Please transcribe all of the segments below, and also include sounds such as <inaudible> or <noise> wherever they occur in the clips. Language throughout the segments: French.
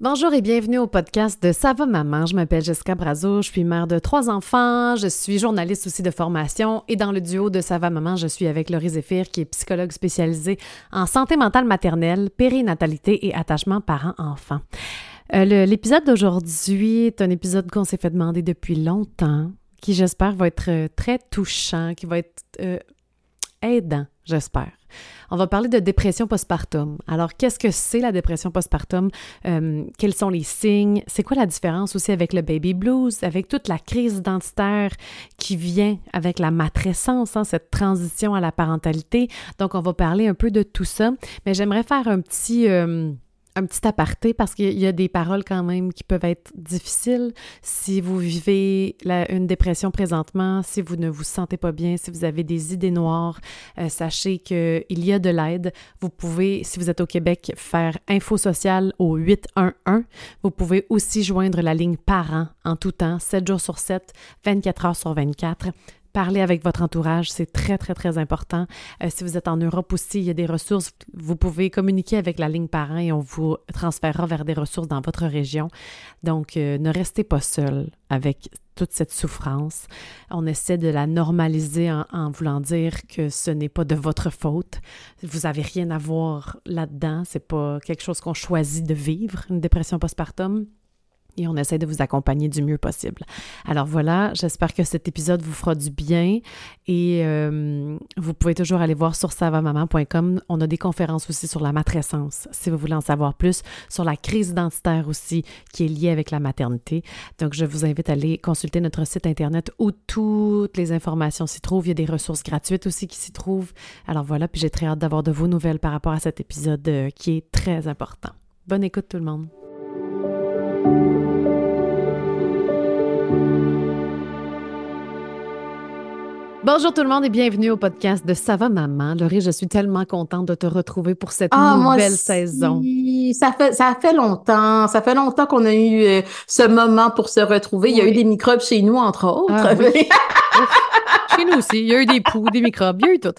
Bonjour et bienvenue au podcast de Ça va maman. Je m'appelle Jessica Brazo, je suis mère de trois enfants, je suis journaliste aussi de formation et dans le duo de Ça va maman, je suis avec Laurie Zéphir qui est psychologue spécialisée en santé mentale maternelle, périnatalité et attachement parents-enfants. Euh, l'épisode d'aujourd'hui est un épisode qu'on s'est fait demander depuis longtemps, qui j'espère va être euh, très touchant, qui va être euh, aidant, j'espère. On va parler de dépression postpartum. Alors, qu'est-ce que c'est la dépression postpartum? Euh, quels sont les signes? C'est quoi la différence aussi avec le baby blues, avec toute la crise identitaire qui vient avec la matrescence, hein, cette transition à la parentalité? Donc, on va parler un peu de tout ça. Mais j'aimerais faire un petit... Euh, un petit aparté parce qu'il y a des paroles quand même qui peuvent être difficiles. Si vous vivez une dépression présentement, si vous ne vous sentez pas bien, si vous avez des idées noires, euh, sachez qu'il y a de l'aide. Vous pouvez, si vous êtes au Québec, faire info sociale au 811. Vous pouvez aussi joindre la ligne parents en tout temps, 7 jours sur 7, 24 heures sur 24. Parler avec votre entourage, c'est très, très, très important. Euh, si vous êtes en Europe aussi, il y a des ressources. Vous pouvez communiquer avec la ligne parent et on vous transférera vers des ressources dans votre région. Donc, euh, ne restez pas seul avec toute cette souffrance. On essaie de la normaliser en, en voulant dire que ce n'est pas de votre faute. Vous n'avez rien à voir là-dedans. C'est pas quelque chose qu'on choisit de vivre, une dépression postpartum et on essaie de vous accompagner du mieux possible. Alors voilà, j'espère que cet épisode vous fera du bien et euh, vous pouvez toujours aller voir sur savamaman.com. On a des conférences aussi sur la matrescence, si vous voulez en savoir plus, sur la crise identitaire aussi qui est liée avec la maternité. Donc je vous invite à aller consulter notre site internet où toutes les informations s'y trouvent. Il y a des ressources gratuites aussi qui s'y trouvent. Alors voilà, puis j'ai très hâte d'avoir de vos nouvelles par rapport à cet épisode euh, qui est très important. Bonne écoute tout le monde. Bonjour tout le monde et bienvenue au podcast de Ça va maman? Laurie, je suis tellement contente de te retrouver pour cette ah, nouvelle saison. Ça fait ça fait longtemps, ça fait longtemps qu'on a eu euh, ce moment pour se retrouver. Il y a eu des microbes chez nous entre autres. Ah <laughs> chez nous aussi, il y a eu des poux, des microbes, il y a eu tout.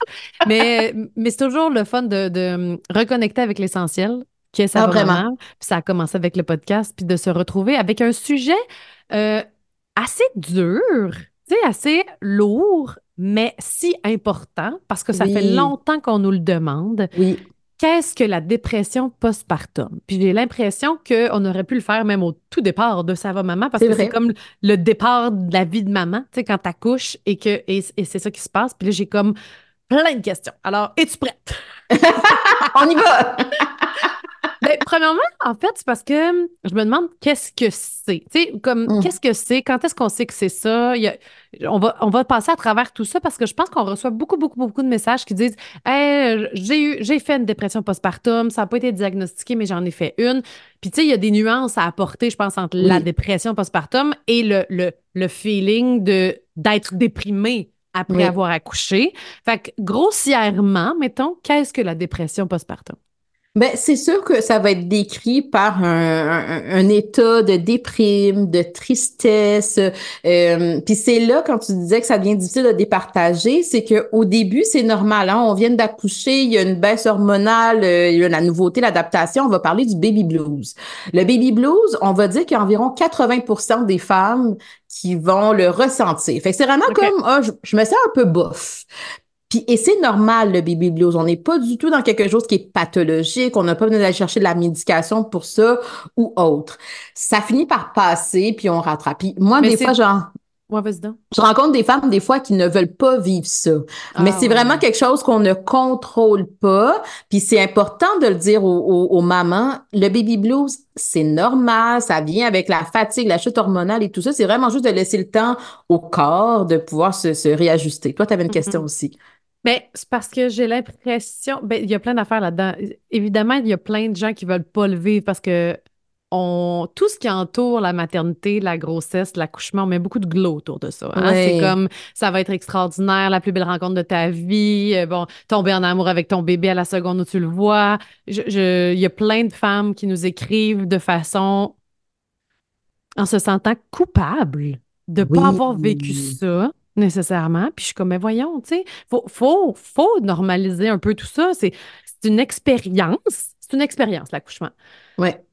Mais mais c'est toujours le fun de, de reconnecter avec l'essentiel, qui est ça ah, vraiment. Puis ça a commencé avec le podcast, puis de se retrouver avec un sujet euh, assez dur, tu sais, assez lourd, mais si important parce que ça fait longtemps qu'on nous le demande. Oui. Qu'est-ce que la dépression postpartum? Puis j'ai l'impression qu'on aurait pu le faire même au tout départ de Ça va maman parce que c'est comme le départ de la vie de maman, tu sais, quand t'accouches et que et, c'est ça qui se passe. Puis là, j'ai comme plein de questions. Alors, es-tu prête? <laughs> On y va! <laughs> Ben, premièrement, en fait, c'est parce que je me demande qu'est-ce que c'est. Tu sais, comme, mm. qu'est-ce que c'est? Quand est-ce qu'on sait que c'est ça? on, va, on va passer à travers tout ça parce que je pense qu'on reçoit beaucoup, beaucoup, beaucoup de messages qui disent Hey, j'ai eu, j'ai fait une dépression postpartum, ça n'a pas été diagnostiqué, mais j'en ai fait une. Puis, tu sais, il y a des nuances à apporter, je pense, entre la dépression postpartum et le, le, le feeling de, d'être déprimé après avoir accouché. Fait que, grossièrement, mettons, qu'est-ce que la dépression postpartum? Ben, c'est sûr que ça va être décrit par un, un, état de déprime, de tristesse. Euh, Puis c'est là, quand tu disais que ça devient difficile de départager, c'est que au début, c'est normal. Hein? On vient d'accoucher, il y a une baisse hormonale, euh, il y a la nouveauté, l'adaptation. On va parler du baby blues. Le baby blues, on va dire qu'il y a environ 80% des femmes qui vont le ressentir. Fait que c'est vraiment comme, ah, je, je, me sens un peu bof. Puis, et c'est normal, le baby blues. On n'est pas du tout dans quelque chose qui est pathologique. On n'a pas besoin d'aller chercher de la médication pour ça ou autre. Ça finit par passer, puis on rattrape. Puis moi, des fois, genre, Ouais, je rencontre des femmes des fois qui ne veulent pas vivre ça. Mais ah, c'est vraiment quelque chose qu'on ne contrôle pas. Puis c'est important de le dire aux, aux, mamans. Le baby blues, c'est normal. Ça vient avec la fatigue, la chute hormonale et tout ça. C'est vraiment juste de laisser le temps au corps de pouvoir se, se réajuster. Toi, tu avais une mm-hmm. question aussi. Mais ben, c'est parce que j'ai l'impression, ben, il y a plein d'affaires là-dedans. Évidemment, il y a plein de gens qui veulent pas le vivre parce que on, tout ce qui entoure la maternité, la grossesse, l'accouchement, on met beaucoup de glow autour de ça. Hein. C'est comme ça va être extraordinaire, la plus belle rencontre de ta vie. Euh, bon, tomber en amour avec ton bébé à la seconde où tu le vois. Il je, y a plein de femmes qui nous écrivent de façon en se sentant coupable de ne pas avoir vécu ça nécessairement. Puis je suis comme, mais voyons, tu sais, faut, faut, faut normaliser un peu tout ça. C'est une expérience. C'est une expérience, l'accouchement. Ouais.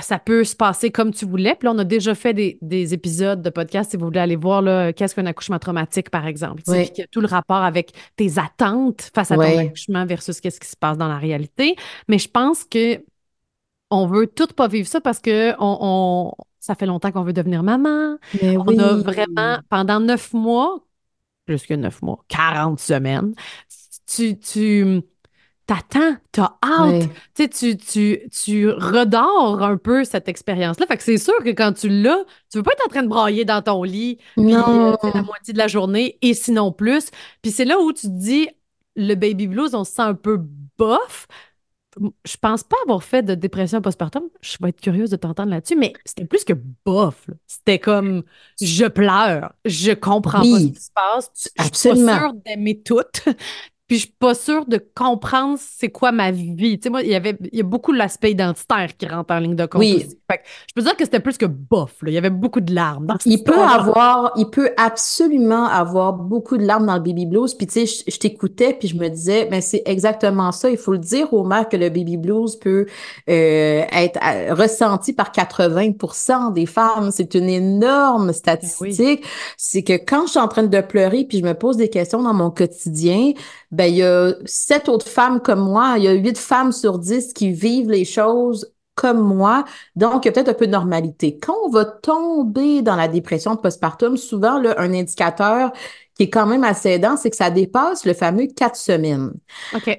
ça, peut se passer comme tu voulais. Puis là, on a déjà fait des, épisodes de podcast si vous voulez aller voir qu'est-ce qu'un accouchement traumatique, par exemple. Puis tout le rapport avec tes attentes face à ton accouchement versus qu'est-ce qui se passe dans la réalité. Mais je pense que on veut tout pas vivre ça parce que on, ça fait longtemps qu'on veut devenir maman. on a vraiment, pendant neuf mois, plus que neuf mois, 40 semaines, tu, tu t'attends, t'as hâte. Tu, tu, tu, tu redors un peu cette expérience-là. Fait que c'est sûr que quand tu l'as, tu veux pas être en train de brailler dans ton lit, puis euh, la moitié de la journée, et sinon plus. Puis c'est là où tu te dis, le baby blues, on se sent un peu bof. Je pense pas avoir fait de dépression postpartum. Je vais être curieuse de t'entendre là-dessus, mais c'était plus que bof. C'était comme je pleure, je comprends pas ce qui se passe. Je suis pas sûre d'aimer tout. Puis je suis pas sûre de comprendre c'est quoi ma vie. Tu sais, moi, il y avait il y a beaucoup de l'aspect identitaire qui rentre en ligne de compte. Oui. je peux dire que c'était plus que bof. Il y avait beaucoup de larmes dans Il peut avoir, il peut absolument avoir beaucoup de larmes dans le baby blues. Puis tu sais, je, t'écoutais puis je me disais, mais c'est exactement ça. Il faut le dire aux mères que le baby blues peut euh, être euh, ressenti par 80% des femmes. C'est une énorme ben statistique. C'est que quand je suis en train de pleurer puis je me pose des questions dans mon quotidien, ben, il y a sept autres femmes comme moi, il y a huit femmes sur dix qui vivent les choses comme moi. Donc, il y a peut-être un peu de normalité. Quand on va tomber dans la dépression postpartum, souvent, là, un indicateur qui est quand même assez aidant, c'est que ça dépasse le fameux quatre semaines.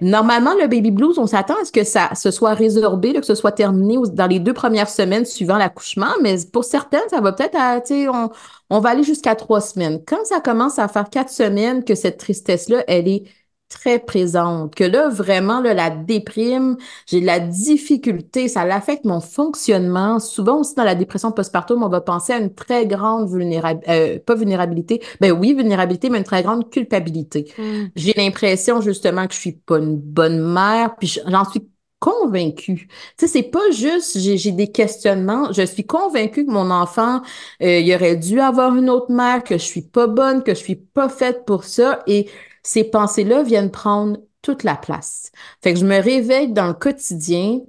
Normalement, le baby blues, on s'attend à ce que ça se soit résorbé, que ce soit terminé dans les deux premières semaines suivant l'accouchement, mais pour certaines, ça va peut-être à, on, on va aller jusqu'à trois semaines. Quand ça commence à faire quatre semaines que cette tristesse-là, elle est très présente, que là, vraiment, là, la déprime, j'ai de la difficulté, ça l'affecte mon fonctionnement. Souvent aussi dans la dépression postpartum, on va penser à une très grande vulnérabilité, euh, pas vulnérabilité, ben oui, vulnérabilité, mais une très grande culpabilité. Hmm. J'ai l'impression justement que je suis pas une bonne mère, puis j'en suis convaincue. Tu sais, c'est pas juste j'ai des questionnements, je suis convaincue que mon enfant, euh, il aurait dû avoir une autre mère, que je suis pas bonne, que je suis pas faite pour ça et ces pensées-là viennent prendre toute la place. Fait que je me réveille dans le quotidien,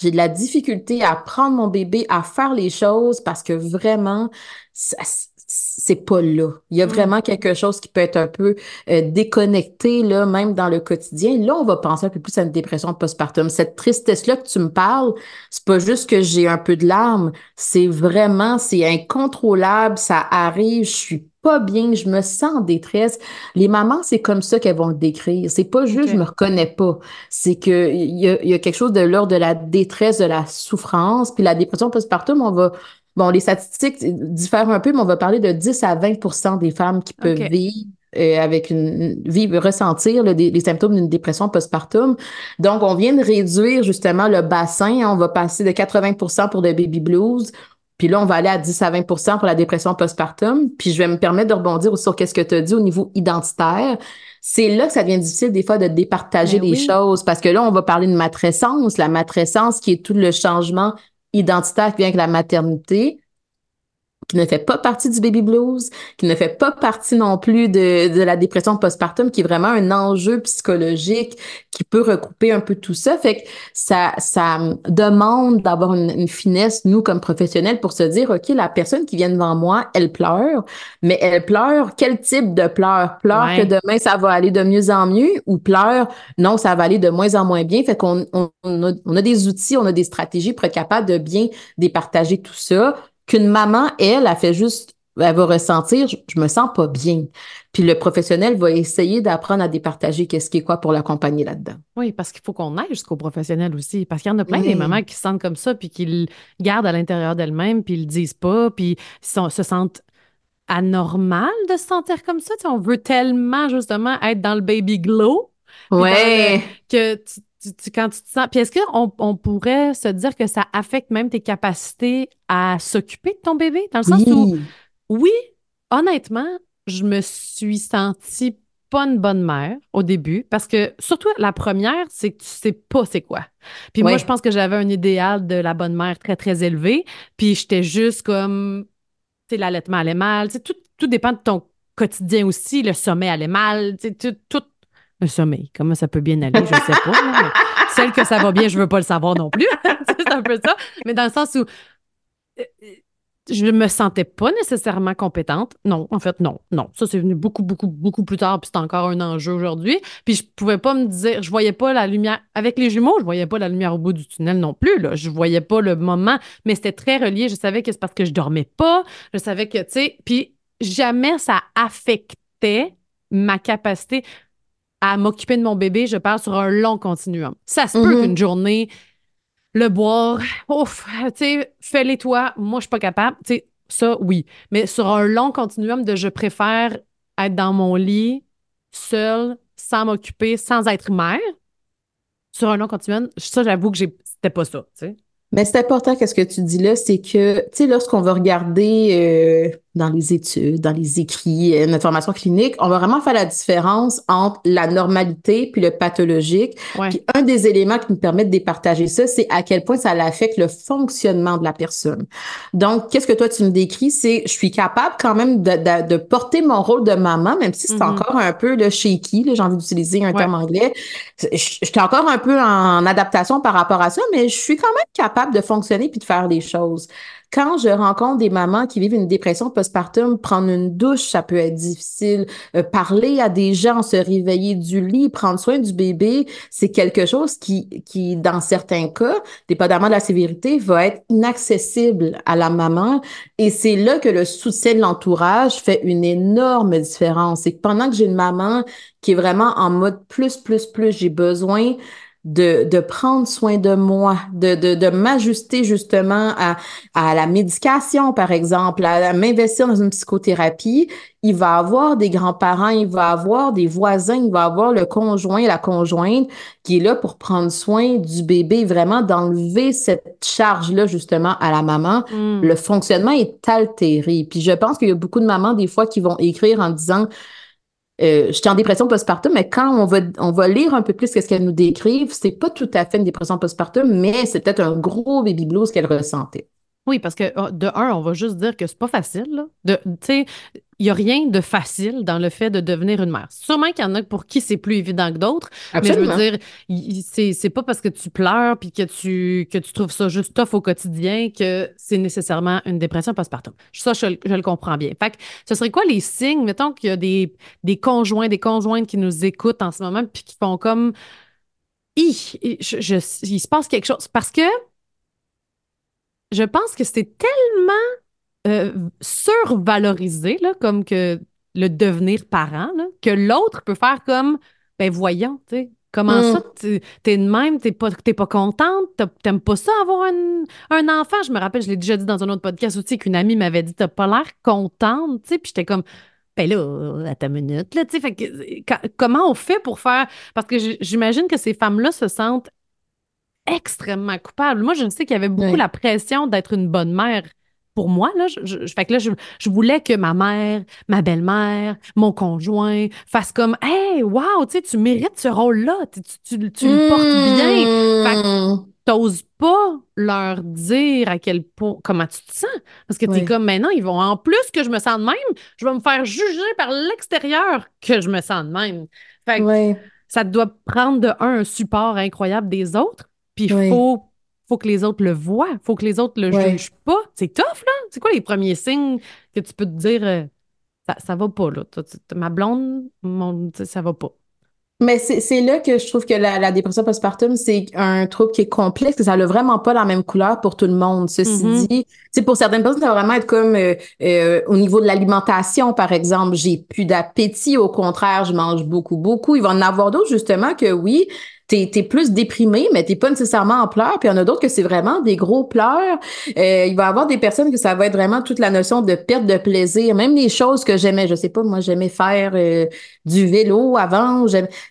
j'ai de la difficulté à prendre mon bébé, à faire les choses parce que vraiment, c'est pas là. Il y a mm. vraiment quelque chose qui peut être un peu euh, déconnecté, là, même dans le quotidien. Là, on va penser un peu plus à une dépression postpartum. Cette tristesse-là que tu me parles, c'est pas juste que j'ai un peu de larmes, c'est vraiment, c'est incontrôlable, ça arrive, je suis pas bien, je me sens en détresse. Les mamans, c'est comme ça qu'elles vont le décrire. C'est pas juste je me reconnais pas. C'est que il y a, y a, quelque chose de l'ordre de la détresse, de la souffrance. Puis la dépression postpartum, on va Bon, les statistiques diffèrent un peu, mais on va parler de 10 à 20% des femmes qui peuvent vivre euh, avec une, vivre, ressentir les symptômes d'une dépression postpartum. Donc, on vient de réduire justement le bassin. On va passer de 80% pour le baby blues puis là, on va aller à 10 à 20% pour la dépression postpartum. Puis je vais me permettre de rebondir sur qu'est-ce que tu as dit au niveau identitaire. C'est là que ça devient difficile des fois de départager ben les choses parce que là, on va parler de matrescence, la matrescence qui est tout le changement identitaire qui vient avec la maternité qui ne fait pas partie du baby blues, qui ne fait pas partie non plus de, de la dépression postpartum, qui est vraiment un enjeu psychologique qui peut recouper un peu tout ça. Fait que ça, ça demande d'avoir une, finesse, nous, comme professionnels, pour se dire, OK, la personne qui vient devant moi, elle pleure, mais elle pleure quel type de pleurs? Pleure que demain, ça va aller de mieux en mieux ou pleure, non, ça va aller de moins en moins bien? Fait qu'on on, a, on a des outils, on a des stratégies pour être capable de bien départager tout ça qu'une maman, elle, a fait juste, elle va ressentir, je, me sens pas bien. Puis le professionnel va essayer d'apprendre à départager qu'est-ce qui est quoi pour l'accompagner là-dedans. Oui, parce qu'il faut qu'on aille jusqu'au professionnel aussi. Parce qu'il y en a plein des mamans qui se sentent comme ça, puis qui le gardent à l'intérieur d'elles-mêmes, puis ils le disent pas, puis ils se sentent anormal de se sentir comme ça. on veut tellement justement être dans le baby glow. Ouais. Que tu, quand tu te sens. Puis est-ce qu'on on pourrait se dire que ça affecte même tes capacités à s'occuper de ton bébé? Dans le sens où, oui, honnêtement, je me suis sentie pas une bonne mère au début parce que surtout la première, c'est que tu sais pas c'est quoi. Puis moi, je pense que j'avais un idéal de la bonne mère très, très élevé. Puis j'étais juste comme, tu sais, l'allaitement allait mal. Tu sais, tout, tout dépend de ton quotidien aussi. Le sommeil allait mal. Tu sais, tout, tout Le sommeil, comment ça peut bien aller, je sais pas. celle que ça va bien, je veux pas le savoir non plus. <laughs> c'est un peu ça. Mais dans le sens où euh, je me sentais pas nécessairement compétente. Non, en fait, non, non. Ça, c'est venu beaucoup, beaucoup, beaucoup plus tard, puis c'est encore un enjeu aujourd'hui. Puis je pouvais pas me dire, je voyais pas la lumière. Avec les jumeaux, je voyais pas la lumière au bout du tunnel non plus. Là. Je voyais pas le moment, mais c'était très relié. Je savais que c'est parce que je dormais pas. Je savais que, tu sais, puis jamais ça affectait ma capacité à m'occuper de mon bébé, je parle sur un long continuum. Ça se peut mm-hmm. qu'une journée, le boire, ouf, tu sais, fais-les toi, moi je suis pas capable, tu sais, ça oui. Mais sur un long continuum de je préfère être dans mon lit, seule, sans m'occuper, sans être mère, sur un long continuum, ça j'avoue que c'était pas ça, tu sais. Mais c'est important qu'est-ce que tu dis là, c'est que, tu sais, lorsqu'on va regarder euh, dans les études, dans les écrits, euh, notre formation clinique, on va vraiment faire la différence entre la normalité puis le pathologique. Puis un des éléments qui nous permet de départager ça, c'est à quel point ça affecte le fonctionnement de la personne. Donc, qu'est-ce que toi tu me décris, c'est je suis capable quand même de, de, porter mon rôle de maman, même si c'est mm-hmm. encore un peu le shaky, j'ai envie d'utiliser un terme anglais. Je, je suis encore un peu en adaptation par rapport à ça, mais je suis quand même capable de fonctionner puis de faire les choses quand je rencontre des mamans qui vivent une dépression postpartum, prendre une douche, ça peut être difficile. Euh, parler à des gens, se réveiller du lit, prendre soin du bébé, c'est quelque chose qui, qui, dans certains cas, dépendamment de la sévérité, va être inaccessible à la maman. Et c'est là que le soutien de l'entourage fait une énorme différence. C'est que pendant que j'ai une maman qui est vraiment en mode plus, plus, plus, j'ai besoin de, de prendre soin de moi, de, de, de m'ajuster justement à, à la médication, par exemple, à, m'investir dans une psychothérapie, il va avoir des grands-parents, il va avoir des voisins, il va avoir le conjoint, la conjointe qui est là pour prendre soin du bébé, vraiment d'enlever cette charge-là justement à la maman. Mm. Le fonctionnement est altéré. Puis je pense qu'il y a beaucoup de mamans des fois qui vont écrire en disant euh, j'étais en dépression postpartum, mais quand on va, on va lire un peu plus ce qu'elles nous décrivent, c'est pas tout à fait une dépression postpartum, mais c'est peut-être un gros baby blues qu'elle ressentait. Oui, parce que oh, de un, on va juste dire que c'est pas facile. Là. De, il n'y a rien de facile dans le fait de devenir une mère. Sûrement qu'il y en a pour qui c'est plus évident que d'autres. Mais je veux dire, c'est, pas parce que tu pleures puis que tu, que tu trouves ça juste tough au quotidien que c'est nécessairement une dépression postpartum. Ça, je, je, le comprends bien. Fait que ce serait quoi les signes? Mettons qu'il y a des, des conjoints, des conjointes qui nous écoutent en ce moment puis qui font comme. il se passe quelque chose. Parce que je pense que c'est tellement euh, survalorisé, là, comme que le devenir parent, que l'autre peut faire comme, ben voyons, tu sais, Comment ça, mm. t'es de même, t'es pas, pas contente, t'aimes pas ça avoir un, un, enfant? Je me rappelle, je l'ai déjà dit dans un autre podcast aussi, qu'une amie m'avait dit, t'as pas l'air contente, tu sais, puis j'étais comme, ben là, à ta minute, là, tu sais, comment on fait pour faire, parce que j'imagine que ces femmes-là se sentent extrêmement coupable. Moi, je sais qu'il y avait beaucoup la pression d'être une bonne mère pour moi. Là, je, fait que là, je, voulais que ma mère, ma belle-mère, mon conjoint fassent comme Hey, wow, tu sais, tu mérites ce rôle-là, tu, tu, tu le portes bien. Fait que mmh. t'oses pas leur dire à quel point, comment tu te sens. Parce que tu es comme maintenant, ils vont en plus que je me sens de même, je vais me faire juger par l'extérieur que je me sens de même. Fait que ça doit prendre de un, un support incroyable des autres, puis il faut, faut que les autres le voient. Il faut que les autres le jugent pas. C'est tough, là. C'est quoi les premiers signes que tu peux te dire euh, ça, ça va pas, là? Ma blonde, mon, ça va pas. Mais c'est là que je trouve que la, dépression postpartum, c'est un trouble qui est complexe, que ça n'a vraiment pas la même couleur pour tout le monde. Ceci mm-hmm. dit, c'est pour certaines personnes, ça va vraiment être comme euh, euh, au niveau de l'alimentation, par exemple, j'ai plus d'appétit, au contraire, je mange beaucoup, beaucoup. Il va en avoir d'autres, justement, que oui, t'es es plus déprimé, mais t'es pas nécessairement en pleurs. Puis il y en a d'autres que c'est vraiment des gros pleurs. Euh, il va y avoir des personnes que ça va être vraiment toute la notion de perte de plaisir. Même les choses que j'aimais, je sais pas, moi j'aimais faire euh, du vélo avant.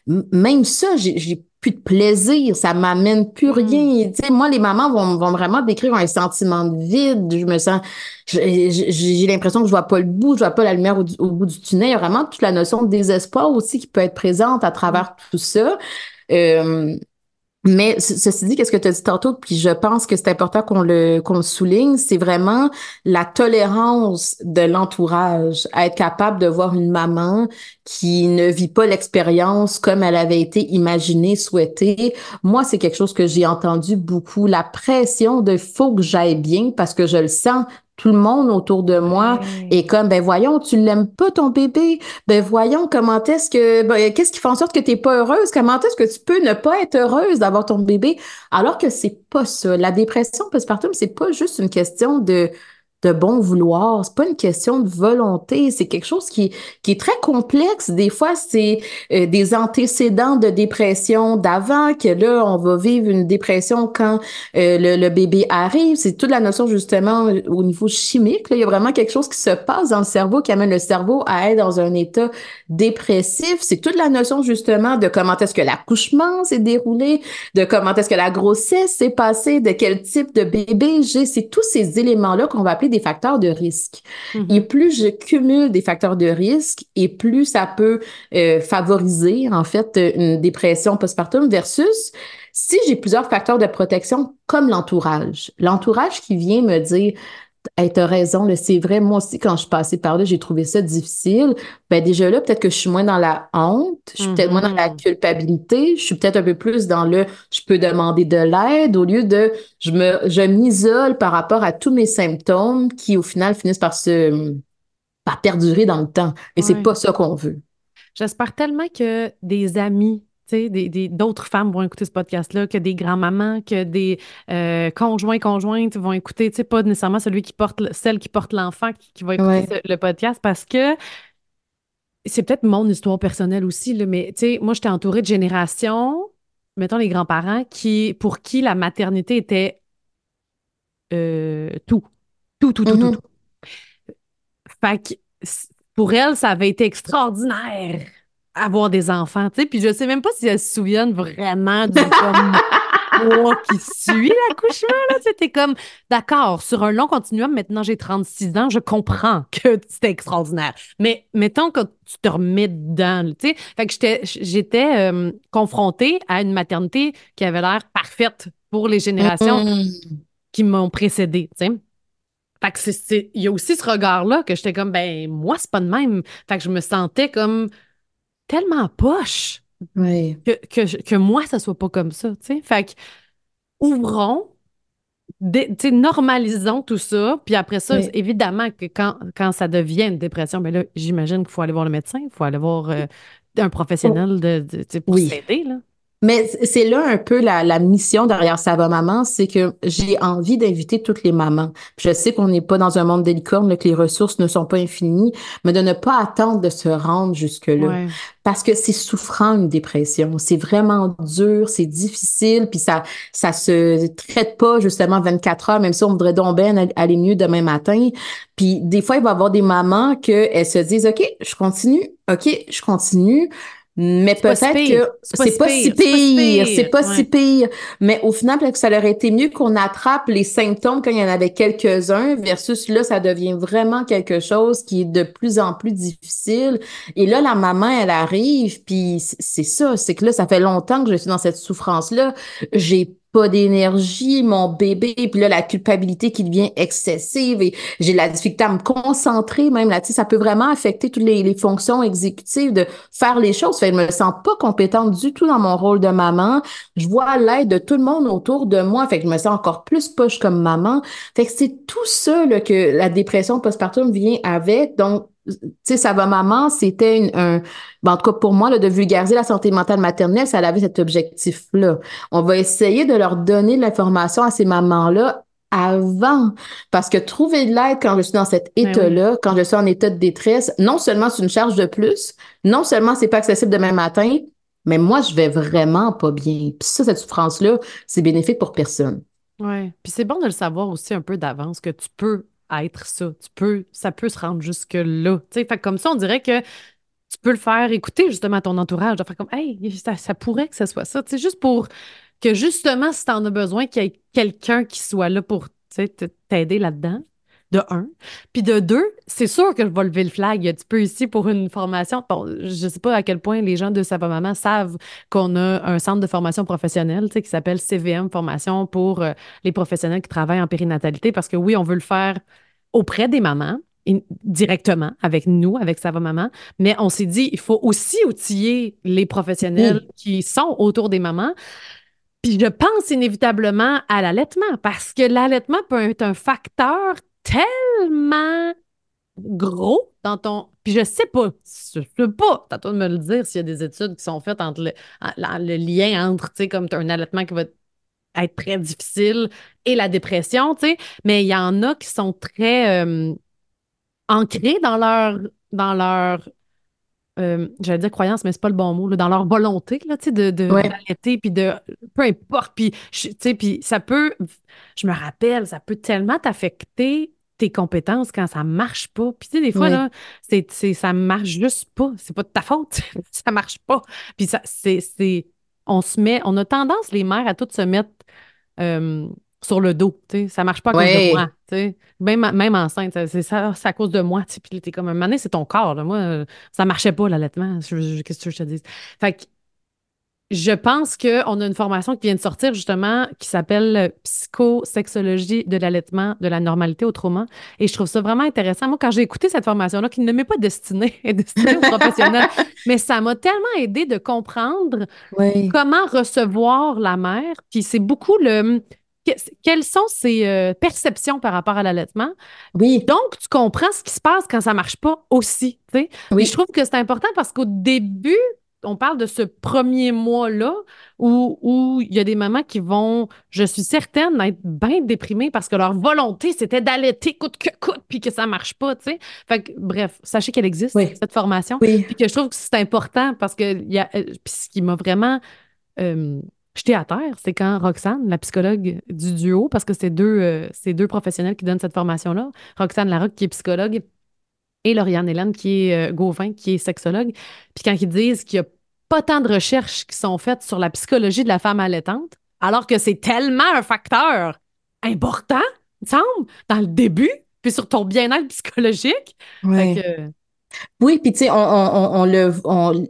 Même ça, j'ai plus de plaisir, ça m'amène plus mm. rien. Tu sais, moi, les mamans vont, vont vraiment décrire un sentiment de vide. Je me sens, j'ai l'impression que je vois pas le bout, je vois pas la lumière au, bout du tunnel. Il y a vraiment toute la notion de désespoir aussi qui peut être présente à travers tout ça. Euh, Mais ceci dit, qu'est-ce que tu as dit tantôt, puis je pense que c'est important qu'on le qu'on souligne, c'est vraiment la tolérance de l'entourage, être capable de voir une maman qui ne vit pas l'expérience comme elle avait été imaginée, souhaitée. Moi, c'est quelque chose que j'ai entendu beaucoup, la pression de faut que j'aille bien parce que je le sens tout le monde autour de moi. Est comme ben voyons tu l'aimes pas ton bébé. Ben voyons comment est-ce que ben, qu'est-ce qui fait en sorte que tu n'es pas heureuse? Comment est-ce que tu peux ne pas être heureuse d'avoir ton bébé? Alors que c'est pas ça. La dépression postpartum c'est pas juste une question de de bon vouloir. C'est pas une question de volonté. C'est quelque chose qui, qui est très complexe. Des fois, c'est euh, des antécédents de dépression d'avant que là, on va vivre une dépression quand euh, le, bébé arrive. C'est toute la notion justement au niveau chimique. Il y a vraiment quelque chose qui se passe dans le cerveau qui amène le cerveau à être dans un état dépressif. C'est toute la notion justement de comment est-ce que l'accouchement s'est déroulé, de comment est-ce que la grossesse s'est passée, de quel type de bébé j'ai. C'est tous ces éléments-là qu'on va appeler des facteurs de risque. Mm-hmm. Et plus je cumule des facteurs de risque, et plus ça peut euh, favoriser, en fait, une dépression postpartum versus si j'ai plusieurs facteurs de protection comme l'entourage. L'entourage qui vient me dire Hey, t'as raison, c'est vrai. Moi aussi, quand je passais par là, j'ai trouvé ça difficile. Ben, déjà là, peut-être que je suis moins dans la honte, je suis peut-être moins dans la mm-hmm. culpabilité, je suis peut-être un peu plus dans le je peux demander de l'aide au lieu de je me je m'isole par rapport à tous mes symptômes qui, au final, finissent par se par perdurer dans le temps. Et c'est pas ça qu'on veut. J'espère tellement que des amis d'autres femmes vont écouter ce podcast-là, que des grands-mamans, que des euh, conjoints, conjointes vont écouter, pas nécessairement celui qui porte, celle qui porte l'enfant qui, va écouter le podcast parce que c'est peut-être mon histoire personnelle aussi, là, mais moi, j'étais entourée de générations, mettons les grands-parents, qui, pour qui la maternité était euh, tout. Tout, tout, tout, tout, mm-hmm. tout. Fait que pour elle, ça avait été extraordinaire avoir des enfants, tu sais. Puis je sais même pas si elles se souviennent vraiment du <laughs> mois qui suit l'accouchement, là. C'était comme, d'accord, sur un long continuum, maintenant j'ai 36 ans, je comprends que c'était extraordinaire. Mais mettons que tu te remets dedans, tu sais. Fait que j'étais, j'étais euh, confrontée à une maternité qui avait l'air parfaite pour les générations qui m'ont précédée, tu sais. Fait que c'est, il y a aussi ce regard-là que j'étais comme, ben, moi, c'est pas de même. Fait que je me sentais comme tellement poche que, que, que, moi, ça soit pas comme ça. Fait que ouvrons, normalisons tout ça. Puis après ça, évidemment que quand, quand ça devient une dépression, ben là, j'imagine qu'il faut aller voir le médecin, il faut aller voir euh, un professionnel de, de, pour s'aider. Mais c'est là un peu la, la mission derrière Ça va maman, c'est que j'ai envie d'inviter toutes les mamans. Je sais qu'on n'est pas dans un monde des que les ressources ne sont pas infinies, mais de ne pas attendre de se rendre jusque-là. Parce que c'est souffrant une dépression. C'est vraiment dur, c'est difficile, puis ça ça se traite pas justement 24 heures, même si on voudrait donc bien aller mieux demain matin. Puis des fois, il va y avoir des mamans que elles se disent OK, je continue, OK, je continue. Mais peut-être que c'est pas, si pire, c'est pas si pire. Mais au final, peut-être que ça aurait été mieux qu'on attrape les symptômes quand il y en avait quelques-uns versus là, ça devient vraiment quelque chose qui est de plus en plus difficile. Et là, la maman, elle arrive, puis c'est ça, c'est que là, ça fait longtemps que je suis dans cette souffrance-là. J'ai pas d'énergie, mon bébé, puis là, la culpabilité qui devient excessive et j'ai la difficulté à me concentrer même là, ça peut vraiment affecter toutes les, fonctions exécutives de faire les choses. Fait, je me sens pas compétente du tout dans mon rôle de maman. Je vois l'aide de tout le monde autour de moi, fait que je me sens encore plus poche comme maman. Fait que c'est tout ça là, que la dépression postpartum vient avec. Donc, tu sais, ça va maman, c'était un, ben, en tout cas pour moi, là, de vulgariser la santé mentale maternelle, ça avait cet objectif-là. On va essayer de leur donner de l'information à ces mamans-là avant. Parce que trouver de l'aide quand je suis dans cet ben état-là, quand je suis en état de détresse, non seulement c'est une charge de plus, non seulement c'est pas accessible demain matin, mais moi, je vais vraiment pas bien. Puis ça, cette souffrance-là, c'est bénéfique pour personne. Oui. Puis c'est bon de le savoir aussi un peu d'avance que tu peux être ça. Tu peux, ça peut se rendre jusque-là. Fait comme ça, on dirait que tu peux le faire écouter justement à ton entourage, de faire comme Hey, ça, pourrait que ce soit ça. sais juste pour que justement, si tu en as besoin, qu'il y ait quelqu'un qui soit là pour t'aider là-dedans. De un. Puis de deux, c'est sûr que je vais lever le flag un petit peu ici pour une formation. Bon, je sais pas à quel point les gens de Sava Maman savent qu'on a un centre de formation professionnelle, tu sais, qui s'appelle CVM Formation pour euh, les professionnels qui travaillent en périnatalité, parce que oui, on veut le faire auprès des mamans, directement avec nous, avec Sava Maman, mais on s'est dit, il faut aussi outiller les professionnels qui sont autour des mamans. Puis je pense inévitablement à l'allaitement, parce que l'allaitement peut être un facteur tellement gros dans ton. Puis je sais pas, je peux pas, tantôt de me le dire s'il y a des études qui sont faites entre le, lien entre, tu sais, comme as un allaitement qui va être très difficile et la dépression, tu sais, mais il y en a qui sont très euh, ancrés dans leur, dans leur euh, j'allais dire croyance, mais c'est pas le bon mot, dans leur volonté, là, tu sais, de, de puis de, peu importe, puis, tu sais, puis ça peut, je me rappelle, ça peut tellement t'affecter tes compétences quand ça marche pas. Puis, tu sais, des fois, là, c'est, c'est, ça marche juste pas. C'est pas de ta faute. <laughs> ça marche pas. Puis, ça, c'est, c'est, on se met, on a tendance, les mères, à toutes se mettre euh, sur le dos. Tu sais, ça marche pas à cause de moi. Tu sais. Même, même enceinte, c'est ça, c'est à cause de moi. Tu sais. Puis, t'es comme un moment c'est ton corps. Là. Moi, ça marchait pas, l'allaitement. Qu'est-ce que tu veux que je te dise? Fait que, je pense qu'on a une formation qui vient de sortir justement qui s'appelle Psychosexologie de l'allaitement, de la normalité au trauma. Et je trouve ça vraiment intéressant. Moi, quand j'ai écouté cette formation-là, qui ne m'est pas destinée, <laughs> destinée aux professionnels, <laughs> mais ça m'a tellement aidé de comprendre comment recevoir la mère. Puis c'est beaucoup le. Quelles sont ses euh, perceptions par rapport à l'allaitement? Oui. Donc, tu comprends ce qui se passe quand ça marche pas aussi. Oui. je trouve que c'est important parce qu'au début, on parle de ce premier mois-là où, il y a des mamans qui vont, je suis certaine, être bien déprimées parce que leur volonté, c'était d'allaiter coûte que coûte, puis que ça marche pas, tu sais? Fait que, bref, sachez qu'elle existe, cette formation. Puis que je trouve que c'est important parce que, y a, euh, puis ce qui m'a vraiment euh, jeté à terre, c'est quand Roxane, la psychologue du duo, parce que c'est deux, euh, deux professionnels qui donnent cette formation-là, Roxane Larocque, qui est psychologue, et Lauriane Hélène, qui est euh, Gauvin, qui est sexologue. Puis quand ils disent qu'il n'y a pas tant de recherches qui sont faites sur la psychologie de la femme allaitante, alors que c'est tellement un facteur important, il semble, dans le début, puis sur ton bien-être psychologique. Oui, puis tu sais, on, on, le,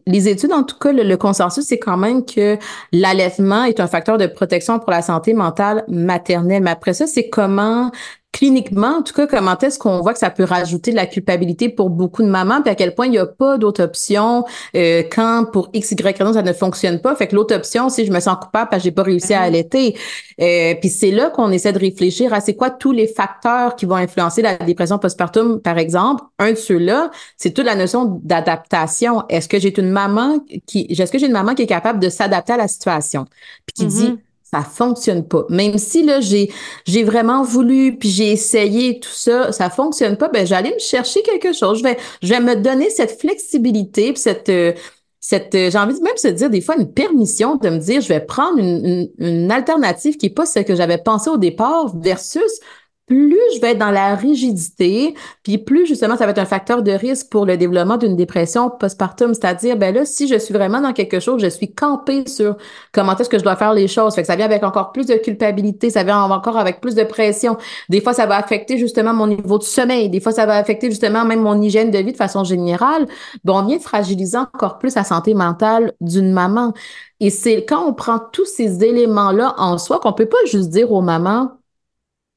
les études, en tout cas, le, consensus, c'est quand même que l'allaitement est un facteur de protection pour la santé mentale maternelle. Mais après ça, c'est comment cliniquement, en tout cas, comment est-ce qu'on voit que ça peut rajouter de la culpabilité pour beaucoup de mamans, puis à quel point il n'y a pas d'autre option euh, quand pour X, Y raison ça ne fonctionne pas. Fait que l'autre option, si je me sens coupable parce que j'ai pas réussi à mm-hmm. allaiter. Euh, puis c'est là qu'on essaie de réfléchir à c'est quoi tous les facteurs qui vont influencer la dépression postpartum, par exemple. Un de ceux-là, c'est toute la notion d'adaptation. Est-ce que j'ai une maman qui, est-ce que j'ai une maman qui est capable de s'adapter à la situation, puis qui dit mm-hmm ça fonctionne pas. Même si là j'ai j'ai vraiment voulu puis j'ai essayé tout ça, ça fonctionne pas, ben j'allais me chercher quelque chose. Je vais je vais me donner cette flexibilité puis cette euh, cette euh, j'ai envie de même se dire des fois une permission de me dire je vais prendre une, une, une alternative qui est pas celle que j'avais pensé au départ versus plus je vais être dans la rigidité, puis plus justement ça va être un facteur de risque pour le développement d'une dépression postpartum, c'est-à-dire ben là si je suis vraiment dans quelque chose, je suis campée sur comment est-ce que je dois faire les choses, fait que ça vient avec encore plus de culpabilité, ça vient encore avec plus de pression. Des fois ça va affecter justement mon niveau de sommeil, des fois ça va affecter justement même mon hygiène de vie de façon générale. Bon, on vient fragiliser encore plus la santé mentale d'une maman. Et c'est quand on prend tous ces éléments-là en soi qu'on peut pas juste dire aux mamans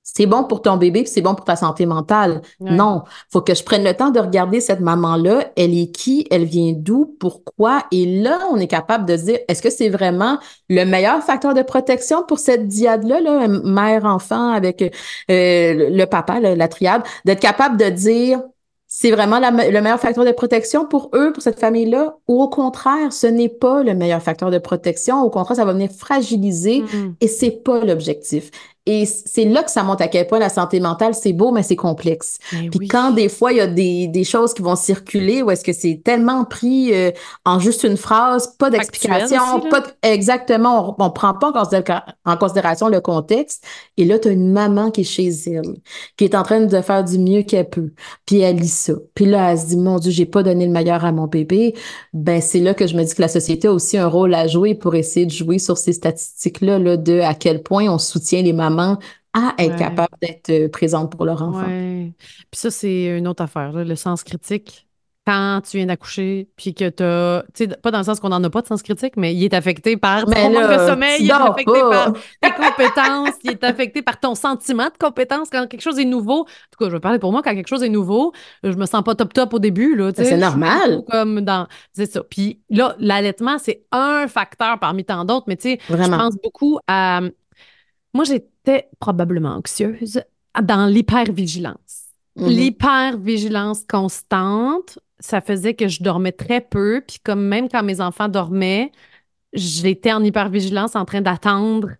c'est bon pour ton bébé, c'est bon pour ta santé mentale. Non, faut que je prenne le temps de regarder cette maman-là. Elle est qui? Elle vient d'où? Pourquoi? Et là, on est capable de dire, est-ce que c'est vraiment le meilleur facteur de protection pour cette diade-là, là, mère-enfant avec euh, le papa, la triade, d'être capable de dire, c'est vraiment le meilleur facteur de protection pour eux, pour cette famille-là, ou au contraire, ce n'est pas le meilleur facteur de protection. Au contraire, ça va venir fragiliser mm. et c'est pas l'objectif. Et c'est là que ça montre à quel point la santé mentale, c'est beau, mais c'est complexe. Puis quand des fois, il y a des, des choses qui vont circuler, ou est-ce que c'est tellement pris euh, en juste une phrase, pas d'explication, pas exactement, on, on prend pas en, considération le contexte. Et là, tu as une maman qui est chez elle, qui est en train de faire du mieux qu'elle peut. Puis elle lit ça. Puis là, elle se dit, mon Dieu, j'ai pas donné le meilleur à mon bébé. Ben, c'est là que je me dis que la société a aussi un rôle à jouer pour essayer de jouer sur ces statistiques-là, là, de à quel point on soutient les mamans à être capable d'être euh, présente pour leur enfant. Ouais. Puis ça, c'est une autre affaire, le sens critique quand tu viens d'accoucher, puis que tu as, tu sais, pas dans le sens qu'on n'en a pas de sens critique, mais il est affecté par ton manque de sommeil, il est affecté par tes <laughs> compétences, il est affecté par ton sentiment de compétence quand quelque chose est nouveau. En tout cas, je vais parler pour moi, quand quelque chose est nouveau, je me sens pas top top au début, là, C'est normal. Comme dans, c'est ça. Puis là, l'allaitement, c'est un facteur parmi tant d'autres, mais tu sais, je pense beaucoup à, moi, j'étais probablement anxieuse dans l'hypervigilance. Mm-hmm. L'hypervigilance constante, ça faisait que je dormais très peu. Puis comme même quand mes enfants dormaient, j'étais en hypervigilance en train d'attendre.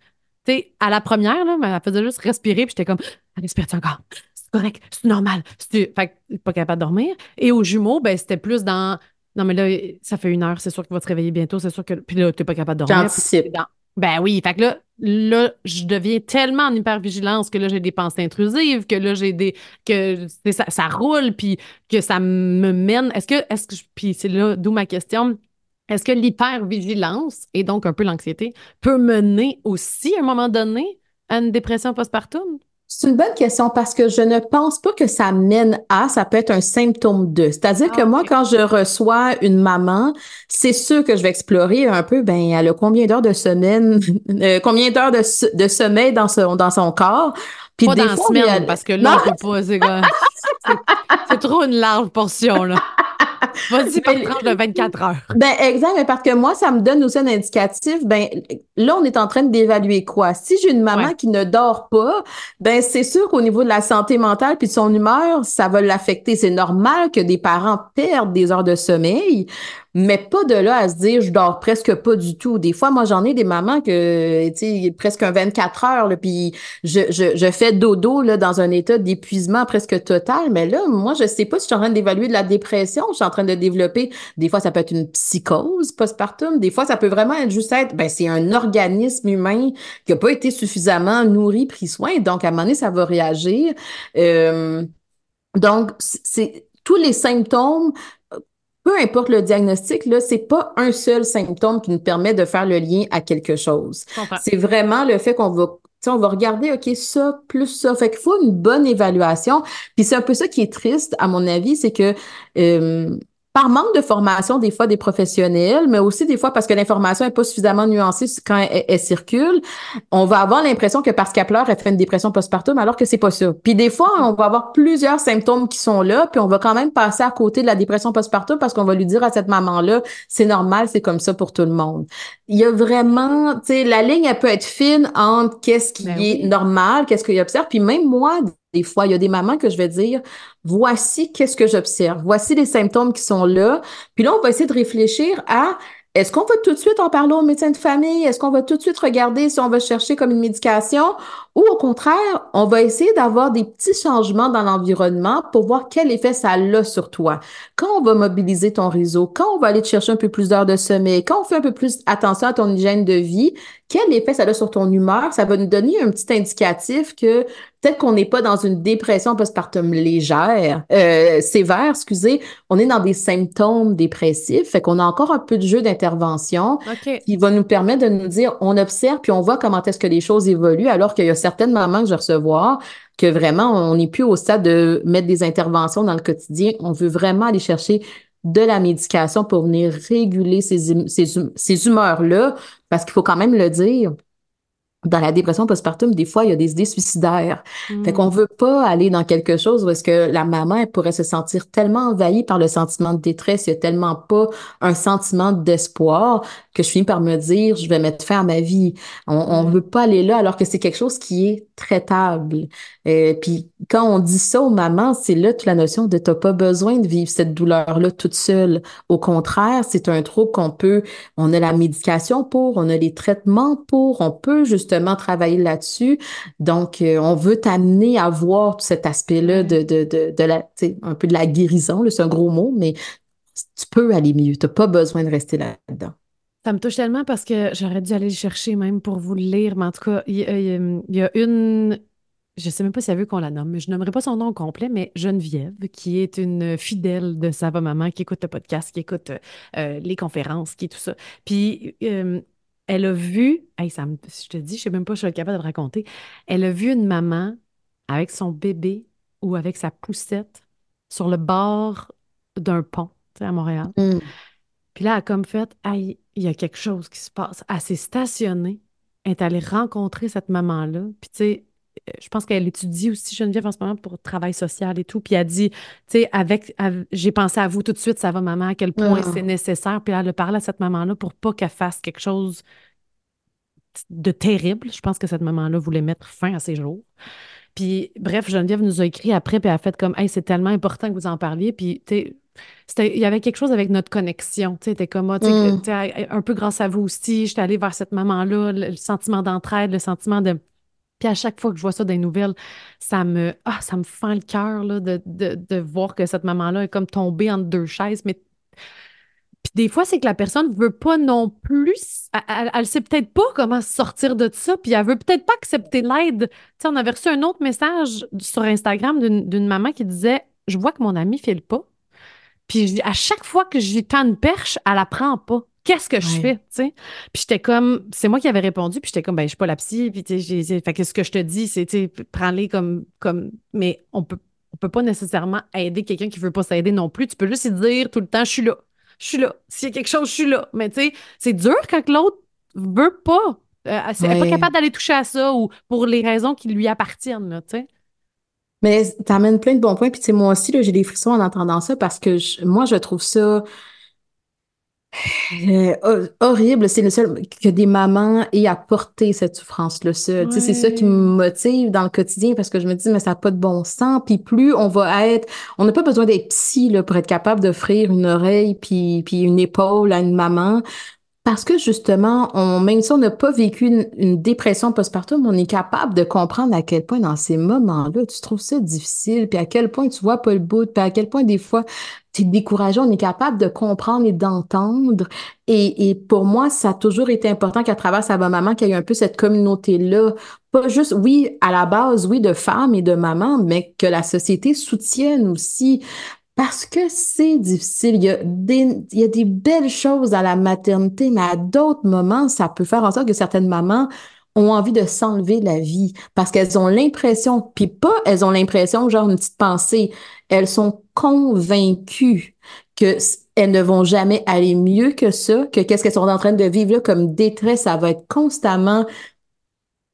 Tu sais, à la première, là, elle faisait juste respirer, puis j'étais comme, respire encore? C'est correct, c'est normal. Fait que pas capable de dormir. Et aux jumeaux, ben, c'était plus dans, non, mais là, ça fait une heure, c'est sûr qu'il va se réveiller bientôt, c'est sûr que, puis là, t'es pas capable de dormir. J'anticipe. Ben oui, fait que là, là, je deviens tellement en hypervigilance que là, j'ai des pensées intrusives, que là, j'ai des. que ça, roule, puis que ça me mène. Est-ce que. Est-ce que puis c'est là d'où ma question. Est-ce que l'hypervigilance, et donc un peu l'anxiété, peut mener aussi, à un moment donné, à une dépression postpartum? C'est une bonne question parce que je ne pense pas que ça mène à, ça peut être un symptôme de. C'est-à-dire que ah, moi, quand je reçois une maman, c'est sûr que je vais explorer un peu, ben, elle a combien d'heures de semaine, <laughs> euh, combien d'heures de, de, sommeil dans son, dans son corps? Puis pas des dans fois, semaine, parce que là, on peut pas, c'est trop une large portion, là. Vas-y tranche de 24 heures. Ben, exact, mais parce que moi, ça me donne aussi un indicatif. Ben, là, on est en train d'évaluer quoi? Si j'ai une maman qui ne dort pas, ben, c'est sûr qu'au niveau de la santé mentale puis de son humeur, ça va l'affecter. C'est normal que des parents perdent des heures de sommeil mais pas de là à se dire je dors presque pas du tout. Des fois, moi, j'en ai des mamans que, tu sais, presque un 24 heures, là, puis je, je, je, fais dodo là, dans un état d'épuisement presque total. Mais là, moi, je sais pas si je suis en train d'évaluer de la dépression, je suis en train de développer. Des fois, ça peut être une psychose postpartum. Des fois, ça peut vraiment être juste être, ben, c'est un organisme humain qui a pas été suffisamment nourri, pris soin. Donc, à un moment donné, ça va réagir. Euh, donc, c'est tous les symptômes peu importe le diagnostic, là, c'est pas un seul symptôme qui nous permet de faire le lien à quelque chose. C'est vraiment le fait qu'on va on va regarder, OK, ça plus ça. Fait qu'il faut une bonne évaluation. Puis c'est un peu ça qui est triste, à mon avis, c'est que euh, par manque de formation des fois des professionnels, mais aussi des fois parce que l'information est pas suffisamment nuancée quand elle, circule, on va avoir l'impression que parce qu'elle pleure, elle fait une dépression postpartum, alors que c'est pas ça. Puis des fois, on va avoir plusieurs symptômes qui sont là, puis on va quand même passer à côté de la dépression postpartum parce qu'on va lui dire à cette maman-là, c'est normal, c'est comme ça pour tout le monde. Il y a vraiment, tu sais, la ligne, elle peut être fine entre qu'est-ce qui ben est normal, qu'est-ce qu'il observe, puis même moi, des fois, il y a des mamans que je vais dire, voici qu'est-ce que j'observe, voici les symptômes qui sont là. Puis là, on va essayer de réfléchir à est-ce qu'on va tout de suite en parler au médecin de famille? Est-ce qu'on va tout de suite regarder si on va chercher comme une médication? Ou au contraire, on va essayer d'avoir des petits changements dans l'environnement pour voir quel effet ça a sur toi. Quand on va mobiliser ton réseau, quand on va aller te chercher un peu plus d'heures de sommeil, quand on fait un peu plus attention à ton hygiène de vie, quel effet ça a sur ton humeur? Ça va nous donner un petit indicatif que peut-être qu'on n'est pas dans une dépression postpartum légère, euh, sévère, excusez, on est dans des symptômes dépressifs, fait qu'on a encore un peu de jeu d'intervention qui va nous permettre de nous dire, on observe puis on voit comment est-ce que les choses évoluent, alors qu'il y a certaines mamans que je recevoir que vraiment, on n'est plus au stade de mettre des interventions dans le quotidien. On veut vraiment aller chercher de la médication pour venir réguler ces, ces, ces humeurs-là, parce qu'il faut quand même le dire, dans la dépression postpartum, des fois, il y a des idées suicidaires. Fait qu'on mm. veut pas aller dans quelque chose où est-ce que la maman, elle pourrait se sentir tellement envahie par le sentiment de détresse, il y a tellement pas un sentiment d'espoir que je finis par me dire, je vais mettre fin à ma vie. On, on mm. veut pas aller là alors que c'est quelque chose qui est traitable. Et puis, quand on dit ça aux mamans, c'est là toute la notion de t'as pas besoin de vivre cette douleur-là toute seule. Au contraire, c'est un trouble qu'on peut, on a la médication pour, on a les traitements pour, on peut justement travailler là-dessus. Donc, euh, on veut t'amener à voir cet aspect-là de, de, de, de la, un peu de la guérison, c'est un gros mot, mais tu peux aller mieux. Tu n'as pas besoin de rester là-dedans. Ça me touche tellement parce que j'aurais dû aller le chercher même pour vous le lire, mais en tout cas, il y, a une je ne sais même pas si elle veut qu'on la nomme, je nommerai pas son nom complet, mais Geneviève, qui est une fidèle de Sava Maman, qui écoute le podcast, qui écoute euh, les conférences, qui est tout ça. Puis, euh, elle a vu, ça je te dis, je sais même pas si je suis capable de le raconter, elle a vu une maman avec son bébé ou avec sa poussette sur le bord d'un pont, tu sais, à Montréal. Mm. Puis là, elle a comme fait, il y a quelque chose qui se passe. Elle s'est stationnée, elle est allée rencontrer cette maman-là. Puis tu sais, je pense qu'elle étudie aussi Geneviève en ce moment pour travail social et tout. Puis elle a dit, tu sais, avec, j'ai pensé à vous tout de suite, ça va maman, à quel point ah. c'est nécessaire. Puis elle a parlé à cette maman-là pour pas qu'elle fasse quelque chose de terrible. Je pense que cette maman-là voulait mettre fin à ses jours. Puis bref, Geneviève nous a écrit après, puis elle a fait comme, hey, c'est tellement important que vous en parliez. Puis, tu sais, il y avait quelque chose avec notre connexion. Tu sais, comme, tu sais, mm. un peu grâce à vous aussi, j'étais allée vers cette maman-là, le sentiment d'entraide, le sentiment de puis à chaque fois que je vois ça dans les nouvelles, ça me, ah, ça me fend le cœur de, de, voir que cette maman-là est comme tombée entre deux chaises. Mais puis des fois, c'est que la personne ne veut pas non plus, elle, ne sait peut-être pas comment sortir de ça, puis elle veut peut-être pas accepter l'aide. Tu sais, on avait reçu un autre message sur Instagram d'une maman qui disait Je vois que mon ami file pas. Puis à chaque fois que j'ai tant une perche, elle la prend pas qu'est-ce que je fais, tu sais? Puis j'étais comme, c'est moi qui avais répondu, puis j'étais comme, ben, je suis pas la psy, puis tu sais, fait que ce que je te dis, c'est, tu sais, prends-les comme, comme, mais on peut, on peut pas nécessairement aider quelqu'un qui veut pas s'aider non plus. Tu peux juste lui dire tout le temps, je suis là, je suis là. S'il y a quelque chose, je suis là. Mais tu sais, c'est dur quand l'autre veut pas. Euh, elle n'est pas capable d'aller toucher à ça ou pour les raisons qui lui appartiennent, là, tu sais. Mais t'amènes plein de bons points. Puis, tu sais, moi aussi, j'ai des frissons en entendant ça parce que moi, je trouve ça euh, horrible, c'est le seul que des mamans aient à porter cette souffrance-là. C'est ça qui me motive dans le quotidien parce que je me dis, mais ça n'a pas de bon sens. Puis plus on va être, on n'a pas besoin d'être psy là, pour être capable d'offrir une oreille puis, puis une épaule à une maman. Parce que justement, on, même si on n'a pas vécu une, dépression postpartum, on est capable de comprendre à quel point dans ces moments-là, tu trouves ça difficile, puis à quel point tu vois pas le bout, puis à quel point des fois tu es découragé, on est capable de comprendre et d'entendre. Et, et, pour moi, ça a toujours été important qu'à travers sa maman, qu'il y ait un peu cette communauté-là. Pas juste, oui, à la base, oui, de femmes et de mamans, mais que la société soutienne aussi parce que c'est difficile. Il y, a des, il y a des belles choses à la maternité, mais à d'autres moments, ça peut faire en sorte que certaines mamans ont envie de s'enlever la vie parce qu'elles ont l'impression, puis pas elles ont l'impression, genre une petite pensée, elles sont convaincues que elles ne vont jamais aller mieux que ça, que qu'est-ce qu'elles sont en train de vivre là comme détresse, ça va être constamment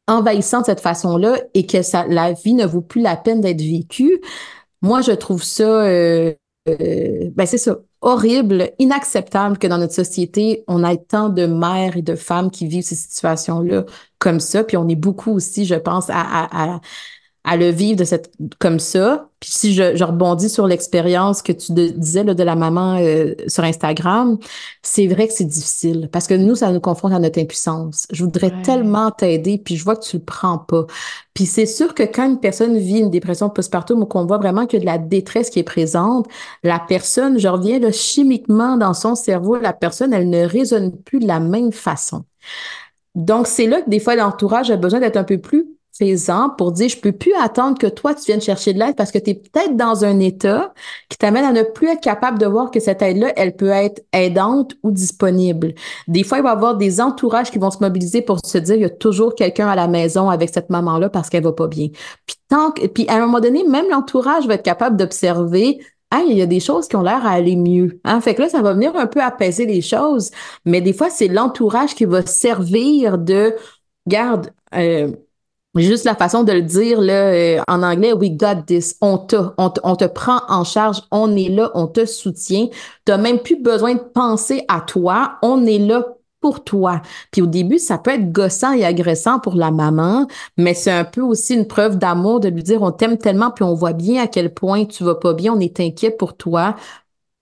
envahissant de cette façon-là et que ça, la vie ne vaut plus la peine d'être vécue. Moi, je trouve ça, euh, euh, ben c'est ça, horrible, inacceptable que dans notre société, on ait tant de mères et de femmes qui vivent ces situations-là comme ça. Puis on est beaucoup aussi, je pense, à, à, à le vivre de cette comme ça. Puis si je, je rebondis sur l'expérience que tu disais là, de la maman euh, sur Instagram, c'est vrai que c'est difficile parce que nous, ça nous confronte à notre impuissance. Je voudrais tellement t'aider, puis je vois que tu le prends pas. Puis c'est sûr que quand une personne vit une dépression postpartum ou qu'on voit vraiment que de la détresse qui est présente, la personne, je reviens là, chimiquement dans son cerveau, la personne, elle ne résonne plus de la même façon. Donc, c'est là que des fois, l'entourage a besoin d'être un peu plus présent pour dire je peux plus attendre que toi tu viennes chercher de l'aide parce que tu es peut-être dans un état qui t'amène à ne plus être capable de voir que cette aide-là, elle peut être aidante ou disponible. Des fois, il va y avoir des entourages qui vont se mobiliser pour se dire il y a toujours quelqu'un à la maison avec cette maman-là parce qu'elle va pas bien. Puis tant que, puis à un moment donné, même l'entourage va être capable d'observer ah, il y a des choses qui ont l'air à aller mieux. Hein? Fait que là, ça va venir un peu apaiser les choses. Mais des fois, c'est l'entourage qui va servir de garde. Euh, Juste la façon de le dire là, euh, en anglais, we got this. On te, on, te, on te prend en charge, on est là, on te soutient. Tu n'as même plus besoin de penser à toi, on est là pour toi. Puis au début, ça peut être gossant et agressant pour la maman, mais c'est un peu aussi une preuve d'amour de lui dire on t'aime tellement puis on voit bien à quel point tu vas pas bien, on est inquiet pour toi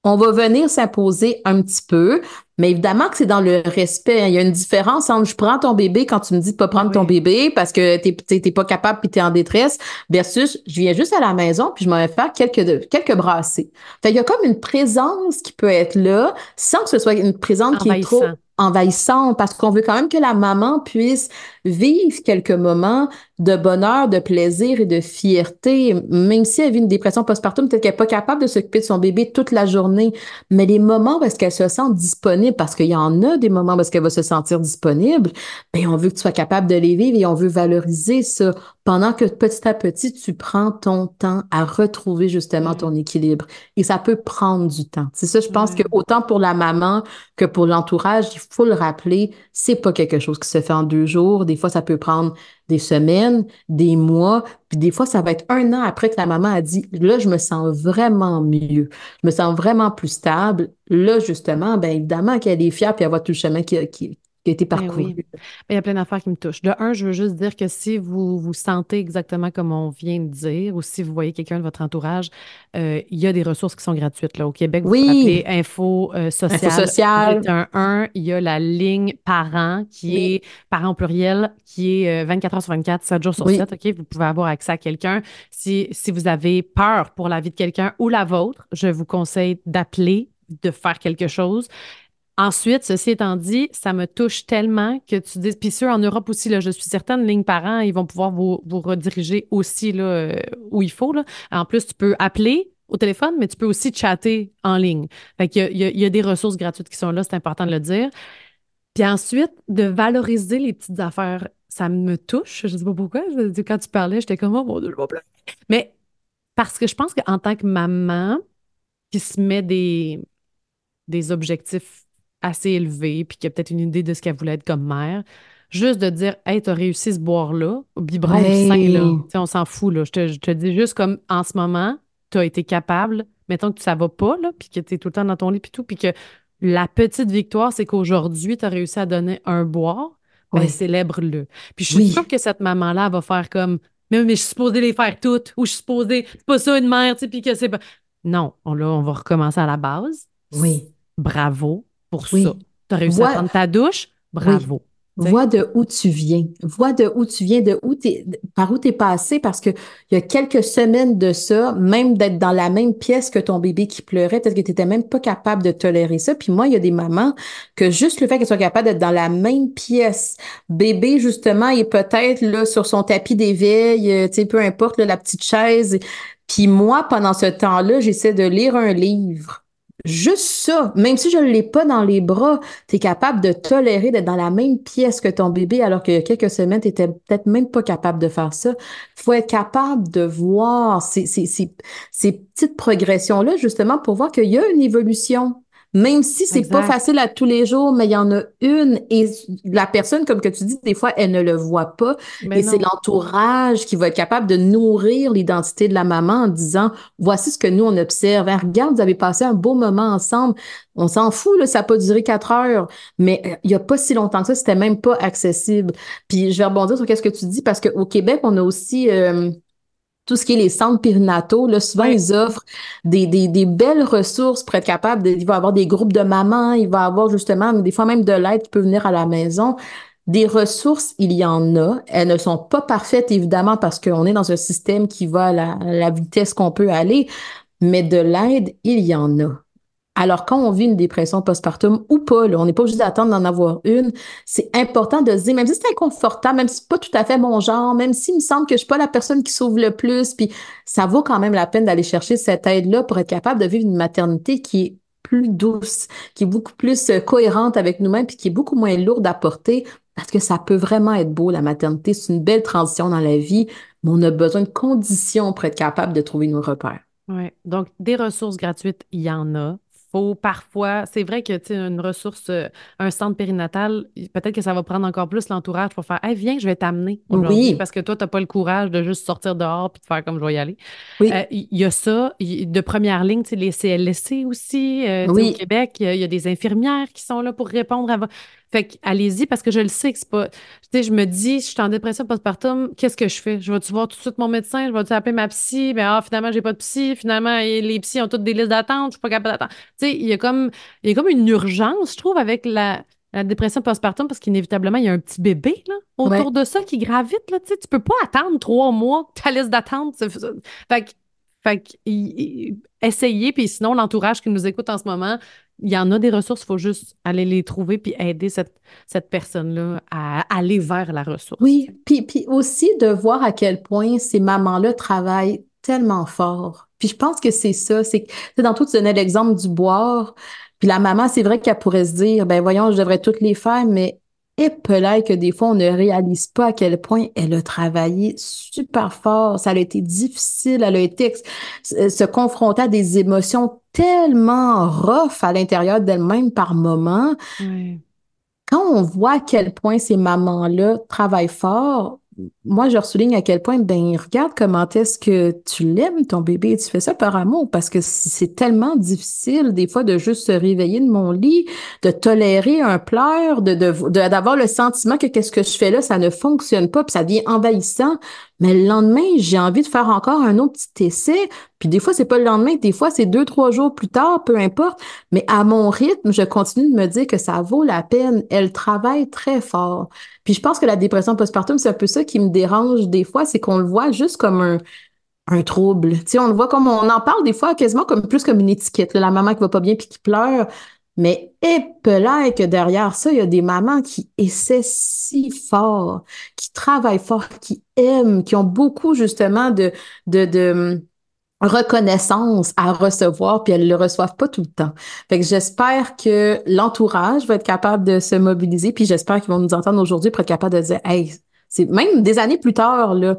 on va venir s'imposer un petit peu, mais évidemment que c'est dans le respect. Il y a une différence entre je prends ton bébé quand tu me dis de pas prendre ton bébé parce que t'es t'es pas capable puis t'es en détresse versus je viens juste à la maison puis je m'en vais faire quelques quelques brassées. Fait il y a comme une présence qui peut être là sans que ce soit une présence qui est trop envahissante parce qu'on veut quand même que la maman puisse vivre quelques moments de bonheur, de plaisir et de fierté, même si elle vit une dépression postpartum, peut-être qu'elle n'est pas capable de s'occuper de son bébé toute la journée, mais les moments où est-ce qu'elle se sent disponible, parce qu'il y en a des moments où est-ce qu'elle va se sentir disponible, ben on veut que tu sois capable de les vivre et on veut valoriser ça pendant que petit à petit, tu prends ton temps à retrouver justement ton équilibre. Et ça peut prendre du temps. C'est ça, je pense que autant pour la maman que pour l'entourage, il faut le rappeler, c'est pas quelque chose qui se fait en deux jours. Des fois, ça peut prendre des semaines, des mois, puis des fois, ça va être un an après que la maman a dit, là, je me sens vraiment mieux, je me sens vraiment plus stable. Là, justement, ben évidemment qu'elle est fière, puis elle voit tout le chemin qui, qui, qui a été ben parcouru. Il y a plein d'affaires qui me touchent. De un, je veux juste dire que si vous vous sentez exactement comme on vient de dire, ou si vous voyez quelqu'un de votre entourage, euh, il y a des ressources qui sont gratuites. Là. Au Québec, vous oui. Info euh, Social. Info Social. Un 1, il y a la ligne parents qui est parents au pluriel, qui est 24 euh, heures sur 24, 7 jours sur 7. OK? Vous pouvez avoir accès à quelqu'un. Si, si vous avez peur pour la vie de quelqu'un ou la vôtre, je vous conseille d'appeler de faire quelque chose. Ensuite, ceci étant dit, ça me touche tellement que tu dis, puis ceux en Europe aussi, là, je suis certaine, ligne parents, ils vont pouvoir vous, rediriger aussi là, euh, où il faut. Là. En plus, tu peux appeler au téléphone, mais tu peux aussi chatter en ligne. Fait qu'il y, a, il y a des ressources gratuites qui sont là, c'est important de le dire. Puis ensuite, de valoriser les petites affaires, ça me touche. Je ne sais pas pourquoi. Quand tu parlais, j'étais comme, oh mon Dieu, je vais Mais parce que je pense qu'en tant que maman qui se met des objectifs assez élevée, puis qui a peut-être une idée de ce qu'elle voulait être comme mère, juste de dire Hey, t'as réussi ce boire-là, au biberon ouais. sein, là. on s'en fout, là. Je te, je te, dis juste comme en ce moment, t'as été capable, mettons que ça va pas, là, puis que t'es tout le temps dans ton lit, puis tout, puis que la petite victoire, c'est qu'aujourd'hui, t'as réussi à donner un boire, ben, célèbre-le. Puis je suis sûre que cette maman-là va faire comme mais, mais je suis supposée les faire toutes, ou je suis supposée, c'est pas ça une mère, tu sais, puis que c'est pas. Non, on, là, on va recommencer à la base. Oui. Bravo pour ça. Tu as réussi à prendre ta douche, bravo. Vois de où tu viens. Vois de où tu viens, de où es, par où tu es passé, parce que il y a quelques semaines de ça, même d'être dans la même pièce que ton bébé qui pleurait, peut-être que tu n'étais même pas capable de tolérer ça. Puis moi, il y a des mamans que juste le fait qu'elles soient capables d'être dans la même pièce, bébé, justement, est peut-être là sur son tapis d'éveil, euh, tu sais, peu importe, la petite chaise. Puis moi, pendant ce temps-là, j'essaie de lire un livre Juste ça, même si je ne l'ai pas dans les bras, tu es capable de tolérer d'être dans la même pièce que ton bébé alors qu'il y a quelques semaines, tu n'étais peut-être même pas capable de faire ça. Il faut être capable de voir ces, ces, ces, ces petites progressions-là, justement, pour voir qu'il y a une évolution. Même si c'est pas facile à tous les jours, mais il y en a une et la personne, comme que tu dis, des fois, elle ne le voit pas. et c'est l'entourage qui va être capable de nourrir l'identité de la maman en disant, voici ce que nous, on observe. Hein, regarde, vous avez passé un beau moment ensemble. On s'en fout, là, ça n'a pas duré quatre heures, mais euh, il n'y a pas si longtemps que ça, c'était même pas accessible. Puis je vais rebondir sur qu'est-ce que tu dis parce qu'au Québec, on a aussi euh, tout ce qui est les centres périnataux, là, souvent, ils offrent des, des, des, belles ressources pour être capable de, il va y avoir des groupes de mamans, il va y avoir justement, des fois même de l'aide qui peut venir à la maison. Des ressources, il y en a. Elles ne sont pas parfaites, évidemment, parce qu'on est dans un système qui va à la, à la vitesse qu'on peut aller, mais de l'aide, il y en a. Alors, quand on vit une dépression postpartum ou pas, on n'est pas obligé d'attendre d'en avoir une, c'est important de se dire, même si c'est inconfortable, même si c'est pas tout à fait mon genre, même s'il me semble que je suis pas la personne qui sauve le plus, puis ça vaut quand même la peine d'aller chercher cette aide-là pour être capable de vivre une maternité qui est plus douce, qui est beaucoup plus euh, cohérente avec nous-mêmes, puis qui est beaucoup moins lourde à porter, parce que ça peut vraiment être beau, la maternité. C'est une belle transition dans la vie, mais on a besoin de conditions pour être capable de trouver nos repères. Oui. Donc, des ressources gratuites, il y en a faut parfois, c'est vrai que tu une ressource, euh, un centre périnatal, peut-être que ça va prendre encore plus l'entourage pour faire Hey, viens, je vais t'amener aujourd'hui parce que toi, tu n'as pas le courage de juste sortir dehors puis de faire comme je vais y aller. Oui. Euh, il y, a ça, de première ligne, tu sais, les CLSC aussi. Euh, au Québec, il y, a des infirmières qui sont là pour répondre à fait que allez-y parce que je le sais que c'est pas. Tu sais, je me dis, je suis en dépression postpartum, qu'est-ce que je fais? Je vais-tu voir tout de suite mon médecin? Je vais-tu appeler ma psy? Mais ah, finalement, j'ai pas de psy. Finalement, les psys ont toutes des listes d'attente. Je suis pas capable d'attendre. Tu sais, il y a comme, il y a comme une urgence, je trouve, avec la, la dépression postpartum parce qu'inévitablement, il y a un petit bébé là, autour de ça qui gravite. Là, tu sais, tu peux pas attendre trois mois ta liste d'attente. Fait que, fait que, essayez, puis sinon, l'entourage qui nous écoute en ce moment, il y en a des ressources, il faut juste aller les trouver puis aider cette, personne-là à aller vers la ressource. Oui, puis, aussi de voir à quel point ces mamans-là travaillent tellement fort. Puis je pense que c'est ça, c'est dans tout, tu donnais l'exemple du boire. Puis la maman, c'est vrai qu'elle pourrait se dire, ben voyons, je devrais toutes les faire, mais épelait que des fois, on ne réalise pas à quel point elle a travaillé super fort. Ça a été difficile. Elle a été se confronter à des émotions tellement rough à l'intérieur d'elle-même par moment. Quand on voit à quel point ces mamans-là travaillent fort, moi, je souligne à quel point, ben, regarde comment est-ce que tu l'aimes, ton bébé, tu fais ça par amour, parce que c'est tellement difficile, des fois, de juste se réveiller de mon lit, de tolérer un pleur, de, d'avoir le sentiment que qu'est-ce que je fais là, ça ne fonctionne pas, puis ça devient envahissant. Mais le lendemain, j'ai envie de faire encore un autre petit essai. Puis des fois, c'est pas le lendemain, des fois, c'est deux, trois jours plus tard, peu importe. Mais à mon rythme, je continue de me dire que ça vaut la peine. Elle travaille très fort. Puis je pense que la dépression postpartum, c'est un peu ça qui me dérange des fois, c'est qu'on le voit juste comme un, trouble. On le voit comme, on en parle des fois quasiment comme plus comme une étiquette. La maman qui va pas bien puis qui pleure. Mais épelay que derrière ça, il y a des mamans qui essaient si fort, qui travaillent fort, qui aiment, qui ont beaucoup justement de hum, reconnaissance à recevoir, puis elles ne le reçoivent pas tout le temps. Fait que j'espère que l'entourage va être capable de se mobiliser, puis j'espère qu'ils vont nous entendre aujourd'hui pour être capable de dire, hey, c'est même des années plus tard, là,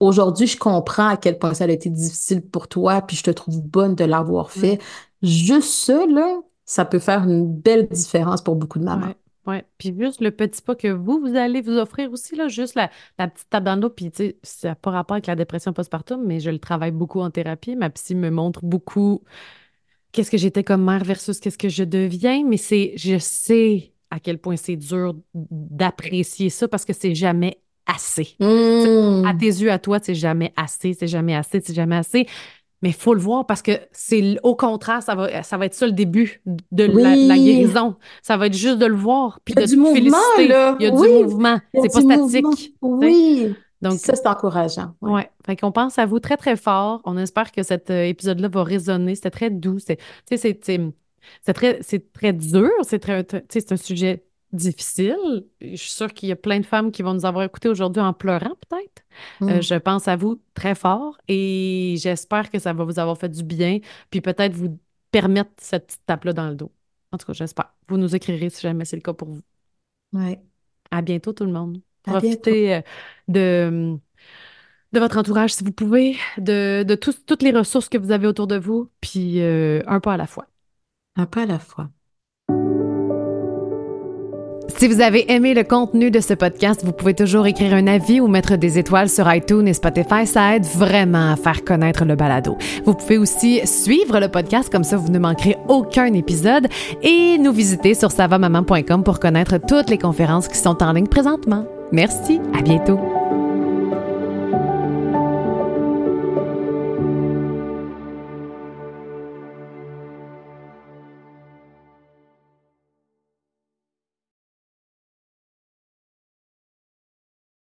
aujourd'hui, je comprends à quel point ça a été difficile pour toi, puis je te trouve bonne de l'avoir fait. Juste ça, là, ça peut faire une belle différence pour beaucoup de mamans. Oui, puis juste le petit pas que vous, vous allez vous offrir aussi, là, juste la, petite table dans puis tu sais, ça n'a pas rapport avec la dépression postpartum, mais je le travaille beaucoup en thérapie. Ma psy me montre beaucoup qu'est-ce que j'étais comme mère versus qu'est-ce que je deviens, mais c'est, je sais à quel point c'est dur d'apprécier ça parce que c'est jamais assez. Mmh. À tes yeux, à toi, c'est jamais assez, c'est jamais assez, c'est jamais assez. Mais il faut le voir parce que c'est au contraire, ça va, ça va être ça le début de la, guérison. Ça va être juste de le voir. Puis a du là. Il y a du mouvement. C'est pas statique. Oui. Donc, ça, c'est encourageant. Oui. Ouais. Fait qu'on pense à vous très, très fort. On espère que cet euh, épisode-là va résonner. C'était très doux. C'est, c'est, très, c'est très dur. C'est très, c'est un sujet difficile. Je suis sûre qu'il y a plein de femmes qui vont nous avoir écoutés aujourd'hui en pleurant, peut-être. Euh, mm. je pense à vous très fort et j'espère que ça va vous avoir fait du bien, puis peut-être vous permettre cette petite tape-là dans le dos. En tout cas, j'espère. Vous nous écrirez si jamais c'est le cas pour vous. Oui. À bientôt, tout le monde. Profitez euh, de, de votre entourage si vous pouvez, de, de toutes les ressources que vous avez autour de vous, puis euh, un pas à la fois. Un pas à la fois. Si vous avez aimé le contenu de ce podcast, vous pouvez toujours écrire un avis ou mettre des étoiles sur iTunes et Spotify. Ça aide vraiment à faire connaître le balado. Vous pouvez aussi suivre le podcast, comme ça vous ne manquerez aucun épisode, et nous visiter sur savamaman.com pour connaître toutes les conférences qui sont en ligne présentement. Merci, à bientôt.